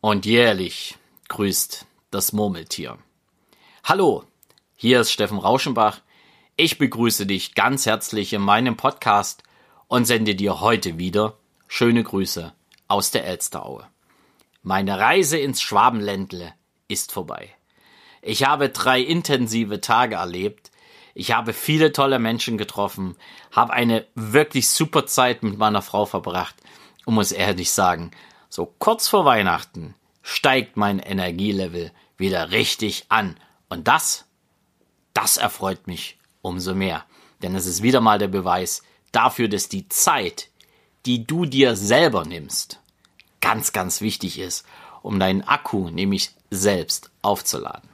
und jährlich grüßt das Murmeltier. Hallo, hier ist Steffen Rauschenbach. Ich begrüße dich ganz herzlich in meinem Podcast und sende dir heute wieder schöne Grüße aus der Elsteraue. Meine Reise ins Schwabenländle ist vorbei. Ich habe drei intensive Tage erlebt. Ich habe viele tolle Menschen getroffen, habe eine wirklich super Zeit mit meiner Frau verbracht und muss ehrlich sagen, so kurz vor Weihnachten steigt mein Energielevel wieder richtig an. Und das, das erfreut mich umso mehr. Denn es ist wieder mal der Beweis dafür, dass die Zeit, die du dir selber nimmst, ganz, ganz wichtig ist, um deinen Akku nämlich selbst aufzuladen.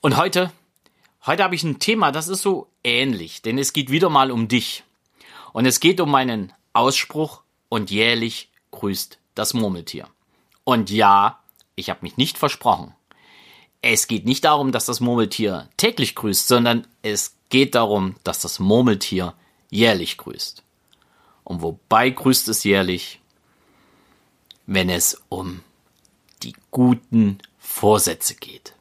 Und heute, heute habe ich ein Thema, das ist so ähnlich, denn es geht wieder mal um dich. Und es geht um meinen Ausspruch und jährlich grüßt das Murmeltier. Und ja, ich habe mich nicht versprochen. Es geht nicht darum, dass das Murmeltier täglich grüßt, sondern es geht darum, dass das Murmeltier jährlich grüßt. Und wobei grüßt es jährlich? Wenn es um die guten Vorsätze geht.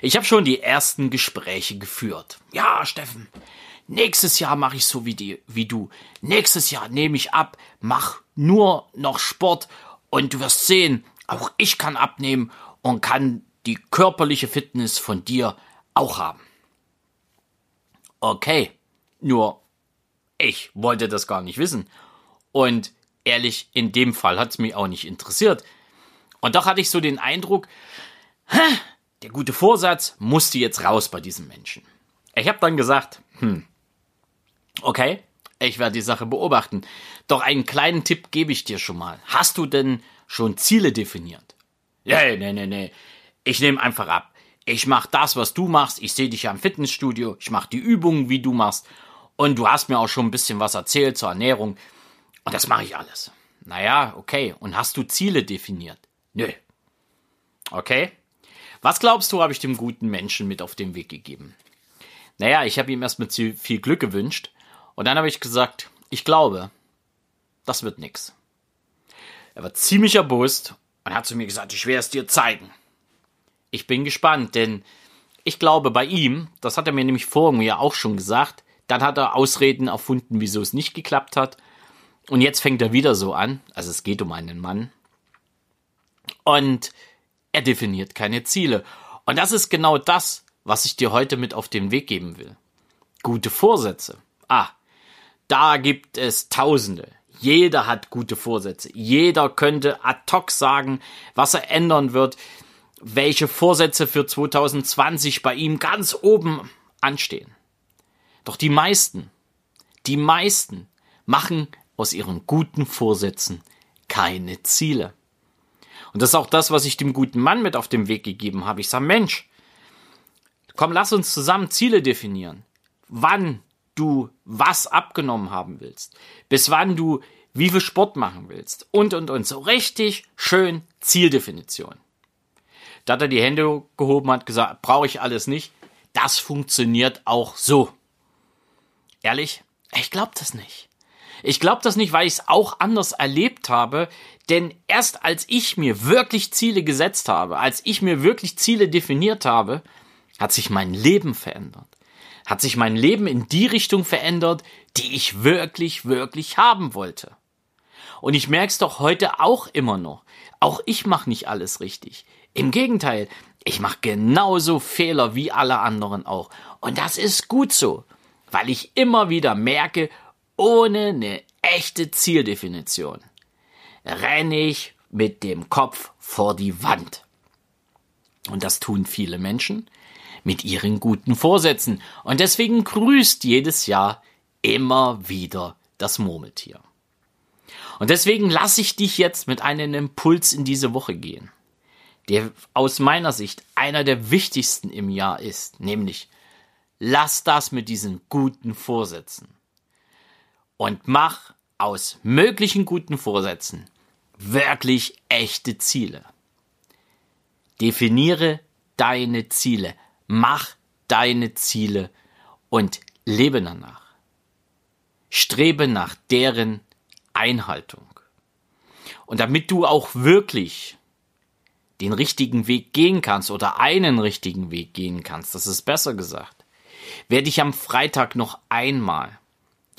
Ich habe schon die ersten Gespräche geführt. Ja, Steffen, nächstes Jahr mache ich so wie, die, wie du. Nächstes Jahr nehme ich ab, mach nur noch Sport und du wirst sehen, auch ich kann abnehmen und kann die körperliche Fitness von dir auch haben. Okay, nur ich wollte das gar nicht wissen. Und ehrlich, in dem Fall hat es mich auch nicht interessiert. Und doch hatte ich so den Eindruck, der gute Vorsatz musste jetzt raus bei diesem Menschen. Ich habe dann gesagt, hm, okay, ich werde die Sache beobachten. Doch einen kleinen Tipp gebe ich dir schon mal. Hast du denn schon Ziele definiert? Nee, nee, nee, nee. Ich nehme einfach ab. Ich mache das, was du machst. Ich sehe dich ja im Fitnessstudio. Ich mache die Übungen, wie du machst. Und du hast mir auch schon ein bisschen was erzählt zur Ernährung. Und das mache ich alles. Naja, okay. Und hast du Ziele definiert? Nö. Okay. Was glaubst du, habe ich dem guten Menschen mit auf den Weg gegeben? Naja, ich habe ihm erstmal viel Glück gewünscht. Und dann habe ich gesagt, ich glaube, das wird nix. Er war ziemlich erbost und hat zu mir gesagt, ich werde es dir zeigen. Ich bin gespannt, denn ich glaube bei ihm, das hat er mir nämlich vor mir auch schon gesagt, dann hat er Ausreden erfunden, wieso es nicht geklappt hat. Und jetzt fängt er wieder so an. Also es geht um einen Mann. Und er definiert keine Ziele. Und das ist genau das, was ich dir heute mit auf den Weg geben will. Gute Vorsätze. Ah, da gibt es Tausende. Jeder hat gute Vorsätze. Jeder könnte ad hoc sagen, was er ändern wird, welche Vorsätze für 2020 bei ihm ganz oben anstehen. Doch die meisten, die meisten machen aus ihren guten Vorsätzen keine Ziele. Und das ist auch das, was ich dem guten Mann mit auf den Weg gegeben habe. Ich sage, Mensch, komm, lass uns zusammen Ziele definieren. Wann du was abgenommen haben willst, bis wann du wie viel Sport machen willst und, und, und. So richtig schön Zieldefinition. Da hat er die Hände gehoben, hat gesagt, brauche ich alles nicht. Das funktioniert auch so. Ehrlich? Ich glaube das nicht. Ich glaube das nicht, weil ich es auch anders erlebt habe, denn erst als ich mir wirklich Ziele gesetzt habe, als ich mir wirklich Ziele definiert habe, hat sich mein Leben verändert. Hat sich mein Leben in die Richtung verändert, die ich wirklich, wirklich haben wollte. Und ich merke es doch heute auch immer noch. Auch ich mache nicht alles richtig. Im Gegenteil, ich mache genauso Fehler wie alle anderen auch. Und das ist gut so weil ich immer wieder merke, ohne eine echte Zieldefinition renne ich mit dem Kopf vor die Wand. Und das tun viele Menschen mit ihren guten Vorsätzen. Und deswegen grüßt jedes Jahr immer wieder das Murmeltier. Und deswegen lasse ich dich jetzt mit einem Impuls in diese Woche gehen, der aus meiner Sicht einer der wichtigsten im Jahr ist, nämlich lass das mit diesen guten Vorsätzen. Und mach aus möglichen guten Vorsätzen wirklich echte Ziele. Definiere deine Ziele, mach deine Ziele und lebe danach. Strebe nach deren Einhaltung. Und damit du auch wirklich den richtigen Weg gehen kannst oder einen richtigen Weg gehen kannst, das ist besser gesagt, werde ich am Freitag noch einmal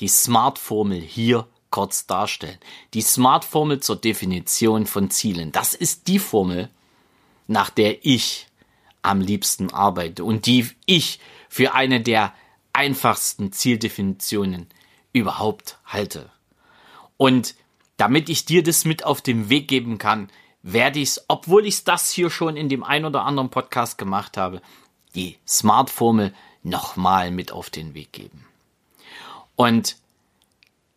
die Smart-Formel hier kurz darstellen. Die Smart-Formel zur Definition von Zielen. Das ist die Formel, nach der ich am liebsten arbeite und die ich für eine der einfachsten Zieldefinitionen überhaupt halte. Und damit ich dir das mit auf den Weg geben kann, werde ich es, obwohl ich das hier schon in dem ein oder anderen Podcast gemacht habe, die Smart-Formel nochmal mit auf den Weg geben. Und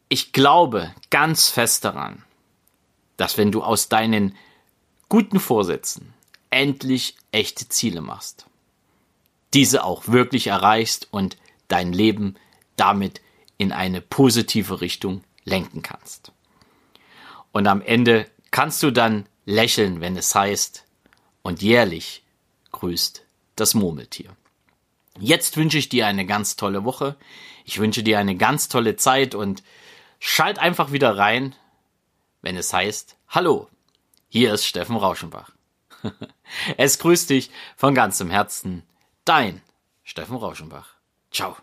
ich glaube ganz fest daran, dass wenn du aus deinen guten Vorsätzen endlich echte Ziele machst, diese auch wirklich erreichst und dein Leben damit in eine positive Richtung lenken kannst. Und am Ende kannst du dann lächeln, wenn es heißt, und jährlich grüßt das Murmeltier. Jetzt wünsche ich dir eine ganz tolle Woche. Ich wünsche dir eine ganz tolle Zeit und schalt einfach wieder rein, wenn es heißt, hallo, hier ist Steffen Rauschenbach. es grüßt dich von ganzem Herzen, dein Steffen Rauschenbach. Ciao.